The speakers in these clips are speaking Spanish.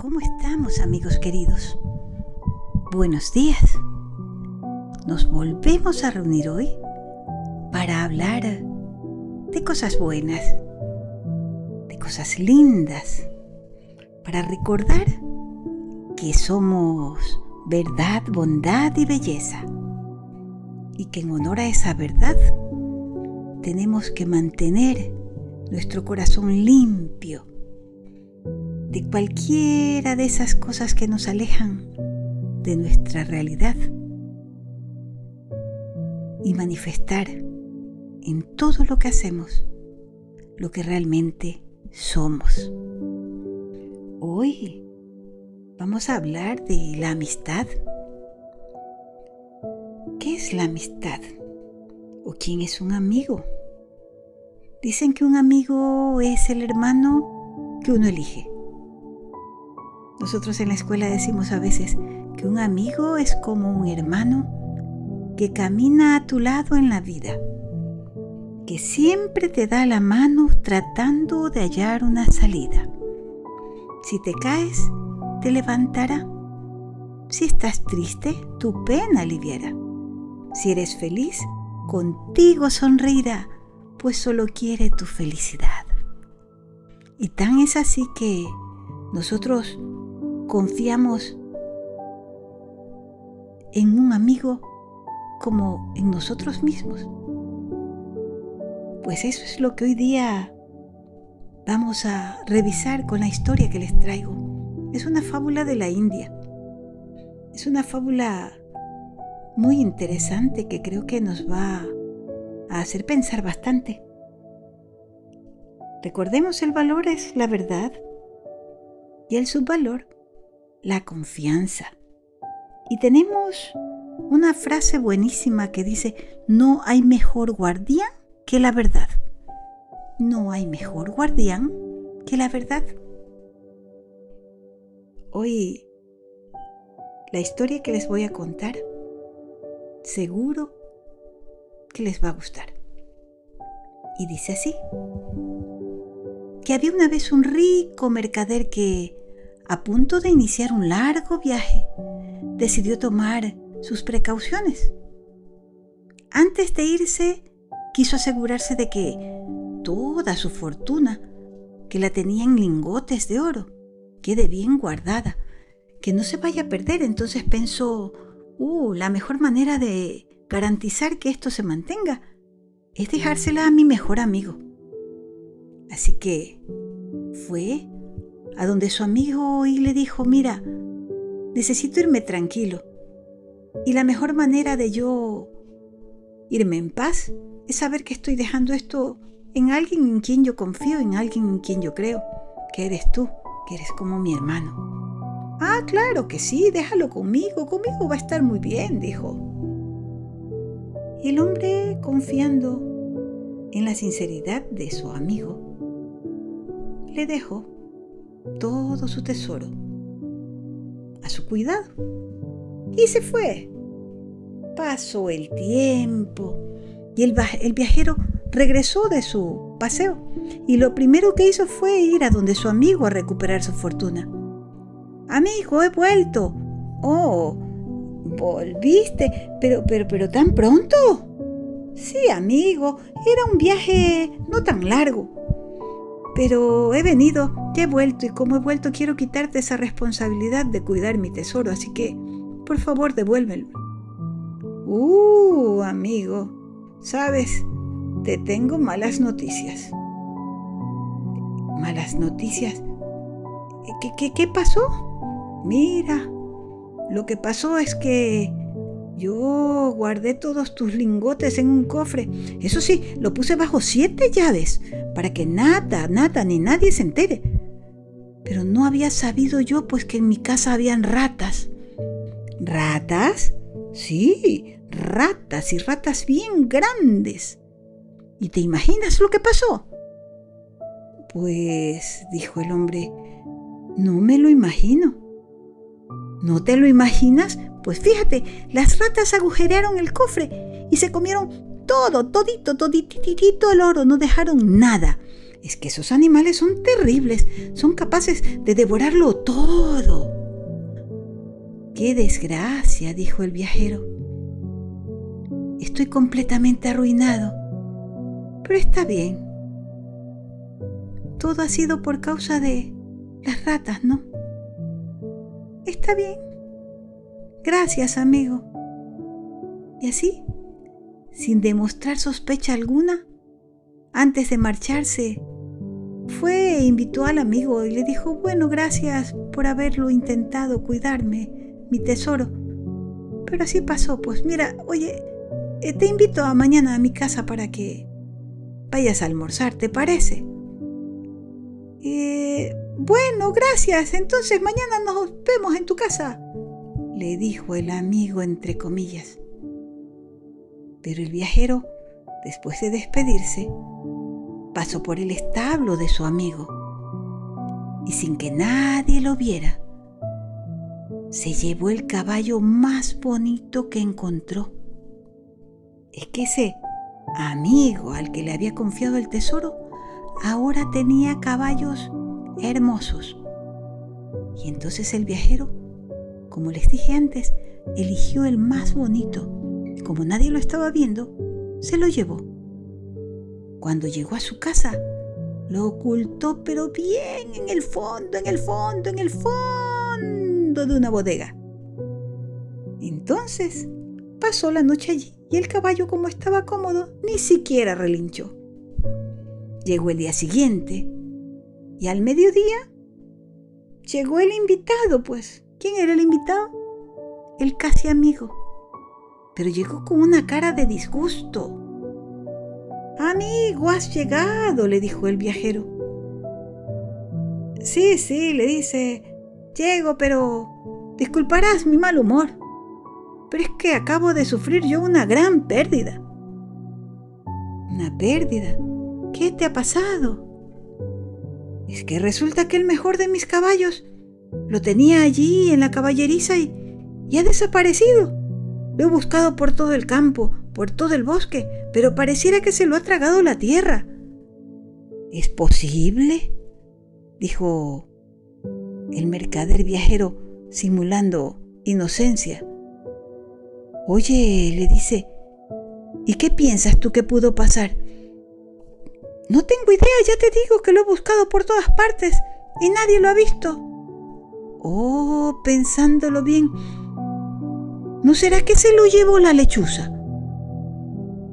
¿Cómo estamos amigos queridos? Buenos días. Nos volvemos a reunir hoy para hablar de cosas buenas, de cosas lindas, para recordar que somos verdad, bondad y belleza. Y que en honor a esa verdad tenemos que mantener nuestro corazón limpio de cualquiera de esas cosas que nos alejan de nuestra realidad y manifestar en todo lo que hacemos lo que realmente somos. Hoy vamos a hablar de la amistad. ¿Qué es la amistad? ¿O quién es un amigo? Dicen que un amigo es el hermano que uno elige. Nosotros en la escuela decimos a veces que un amigo es como un hermano que camina a tu lado en la vida, que siempre te da la mano tratando de hallar una salida. Si te caes, te levantará. Si estás triste, tu pena aliviará. Si eres feliz, contigo sonreirá, pues solo quiere tu felicidad. Y tan es así que nosotros confiamos en un amigo como en nosotros mismos. Pues eso es lo que hoy día vamos a revisar con la historia que les traigo. Es una fábula de la India. Es una fábula muy interesante que creo que nos va a hacer pensar bastante. Recordemos el valor es la verdad y el subvalor la confianza. Y tenemos una frase buenísima que dice, no hay mejor guardián que la verdad. No hay mejor guardián que la verdad. Hoy, la historia que les voy a contar, seguro que les va a gustar. Y dice así, que había una vez un rico mercader que a punto de iniciar un largo viaje, decidió tomar sus precauciones. Antes de irse, quiso asegurarse de que toda su fortuna, que la tenía en lingotes de oro, quede bien guardada, que no se vaya a perder. Entonces pensó, uh, la mejor manera de garantizar que esto se mantenga es dejársela a mi mejor amigo. Así que fue a donde su amigo y le dijo, mira, necesito irme tranquilo. Y la mejor manera de yo irme en paz es saber que estoy dejando esto en alguien en quien yo confío, en alguien en quien yo creo, que eres tú, que eres como mi hermano. Ah, claro que sí, déjalo conmigo, conmigo va a estar muy bien, dijo. Y el hombre, confiando en la sinceridad de su amigo, le dejó todo su tesoro a su cuidado. Y se fue. Pasó el tiempo y el, viajero regresó de su paseo y lo primero que hizo fue ir a donde su amigo a recuperar su fortuna. Amigo, he vuelto. Oh, volviste, pero, pero, pero tan pronto. Sí, amigo, era un viaje no tan largo. Pero he venido, ya he vuelto y como he vuelto quiero quitarte esa responsabilidad de cuidar mi tesoro, así que por favor devuélvelo. Uh, amigo, sabes, te tengo malas noticias. ¿Malas noticias? ¿Qué, pasó? Mira, lo que pasó es que yo guardé todos tus lingotes en un cofre. Eso sí, lo puse bajo siete llaves para que nada, nada ni nadie se entere. Pero no había sabido yo pues que en mi casa habían ratas. ¿Ratas? Sí, ratas y ratas bien grandes. ¿Y te imaginas lo que pasó? Pues, dijo el hombre, no me lo imagino. ¿No te lo imaginas? Pues fíjate, las ratas agujerearon el cofre y se comieron todo, todito, todititito el oro, no dejaron nada. Es que esos animales son terribles, son capaces de devorarlo todo. ¡Qué desgracia! dijo el viajero. Estoy completamente arruinado, pero está bien. Todo ha sido por causa de las ratas, ¿no? Está bien. Gracias, amigo. Y así, sin demostrar sospecha alguna, antes de marcharse, fue e invitó al amigo y le dijo, bueno, gracias por haberlo intentado cuidarme, mi tesoro. Pero así pasó, pues mira, oye, eh, te invito a mañana a mi casa para que vayas a almorzar, ¿te parece? Eh, bueno, gracias. Entonces mañana nos vemos en tu casa, le dijo el amigo entre comillas. Pero el viajero, después de despedirse, pasó por el establo de su amigo y sin que nadie lo viera, se llevó el caballo más bonito que encontró. Es que ese amigo al que le había confiado el tesoro ahora tenía caballos hermosos. Y entonces el viajero, como les dije antes, eligió el más bonito y como nadie lo estaba viendo, se lo llevó. Cuando llegó a su casa, lo ocultó pero bien en el fondo, en el fondo, en el fondo de una bodega. Entonces pasó la noche allí y el caballo como estaba cómodo ni siquiera relinchó. Llegó el día siguiente y al mediodía llegó el invitado, pues. ¿Quién era el invitado? El casi amigo. Pero llegó con una cara de disgusto. Amigo, has llegado, le dijo el viajero. Sí, sí, le dice. Llego, pero disculparás mi mal humor. Pero es que acabo de sufrir yo una gran pérdida. ¿Una pérdida? ¿Qué te ha pasado? Es que resulta que el mejor de mis caballos lo tenía allí en la caballeriza y, y ha desaparecido. Lo he buscado por todo el campo, por todo el bosque, pero pareciera que se lo ha tragado la tierra. ¿Es posible? dijo el mercader viajero, simulando inocencia. Oye, le dice, ¿y qué piensas tú que pudo pasar? No tengo idea, ya te digo que lo he buscado por todas partes y nadie lo ha visto. Oh, pensándolo bien, ¿no será que se lo llevó la lechuza?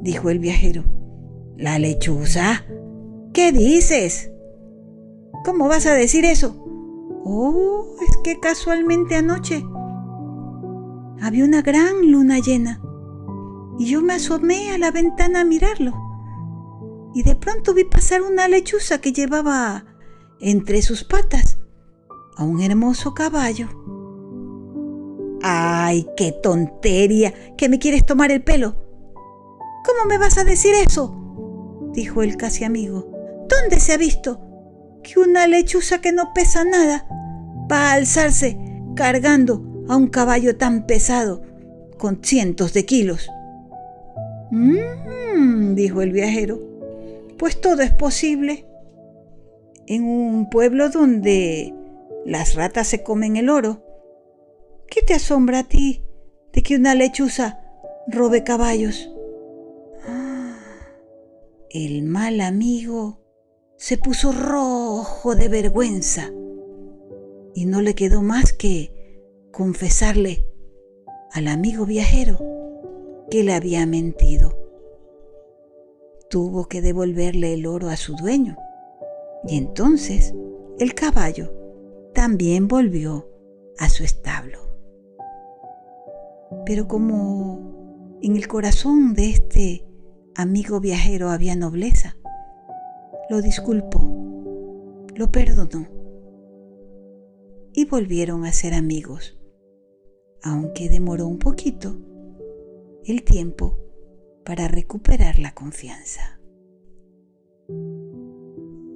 dijo el viajero. ¿La lechuza? ¿Qué dices? ¿Cómo vas a decir eso? Oh, es que casualmente anoche había una gran luna llena y yo me asomé a la ventana a mirarlo. Y de pronto vi pasar una lechuza que llevaba entre sus patas a un hermoso caballo. ¡Ay, qué tontería! ¿Que me quieres tomar el pelo? ¿Cómo me vas a decir eso? dijo el casi amigo. ¿Dónde se ha visto que una lechuza que no pesa nada va a alzarse cargando a un caballo tan pesado con cientos de kilos. Mmm, dijo el viajero, pues todo es posible. En un pueblo donde las ratas se comen el oro, ¿qué te asombra a ti de que una lechuza robe caballos? Ah, el mal amigo se puso rojo de vergüenza y no le quedó más que confesarle al amigo viajero que le había mentido. Tuvo que devolverle el oro a su dueño y entonces el caballo también volvió a su establo. Pero como en el corazón de este amigo viajero había nobleza, lo disculpó, lo perdonó y volvieron a ser amigos aunque demoró un poquito, el tiempo para recuperar la confianza.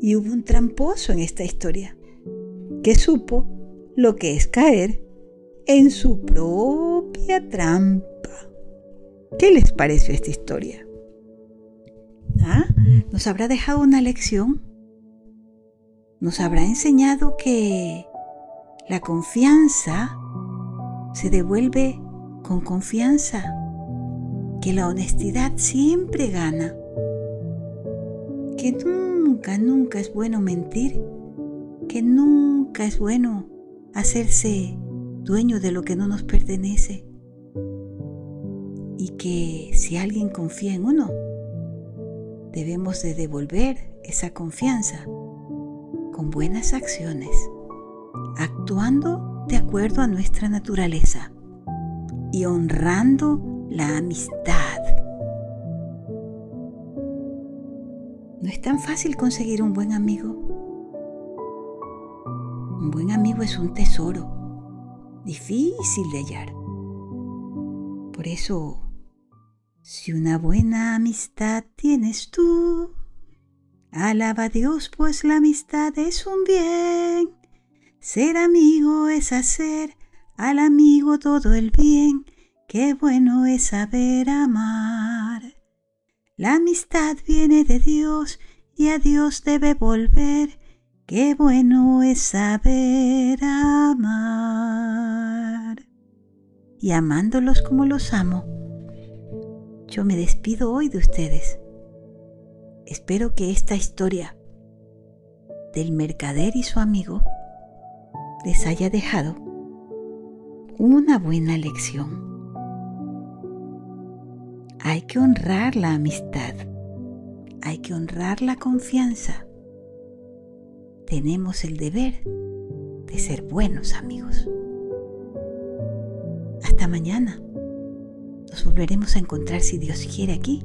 Y hubo un tramposo en esta historia, que supo lo que es caer en su propia trampa. ¿Qué les pareció esta historia? ¿Ah? ¿Nos habrá dejado una lección? nos habrá enseñado que la confianza se devuelve con confianza, que la honestidad siempre gana, que nunca, nunca es bueno mentir, que nunca es bueno hacerse dueño de lo que no nos pertenece y que si alguien confía en uno, debemos de devolver esa confianza con buenas acciones, actuando de acuerdo a nuestra naturaleza y honrando la amistad. No es tan fácil conseguir un buen amigo. Un buen amigo es un tesoro, difícil de hallar. Por eso, si una buena amistad tienes tú, alaba a Dios, pues la amistad es un bien. Ser amigo es hacer al amigo todo el bien, qué bueno es saber amar. La amistad viene de Dios y a Dios debe volver, qué bueno es saber amar. Y amándolos como los amo, yo me despido hoy de ustedes. Espero que esta historia del mercader y su amigo les haya dejado una buena lección. Hay que honrar la amistad, hay que honrar la confianza. Tenemos el deber de ser buenos amigos. Hasta mañana. Nos volveremos a encontrar si Dios quiere aquí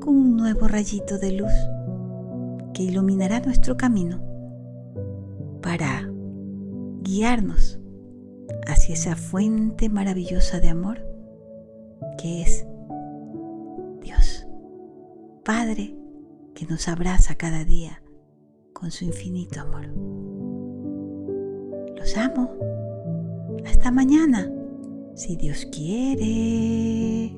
con un nuevo rayito de luz que iluminará nuestro camino para guiarnos hacia esa fuente maravillosa de amor que es Dios, Padre que nos abraza cada día con su infinito amor. Los amo. Hasta mañana, si Dios quiere.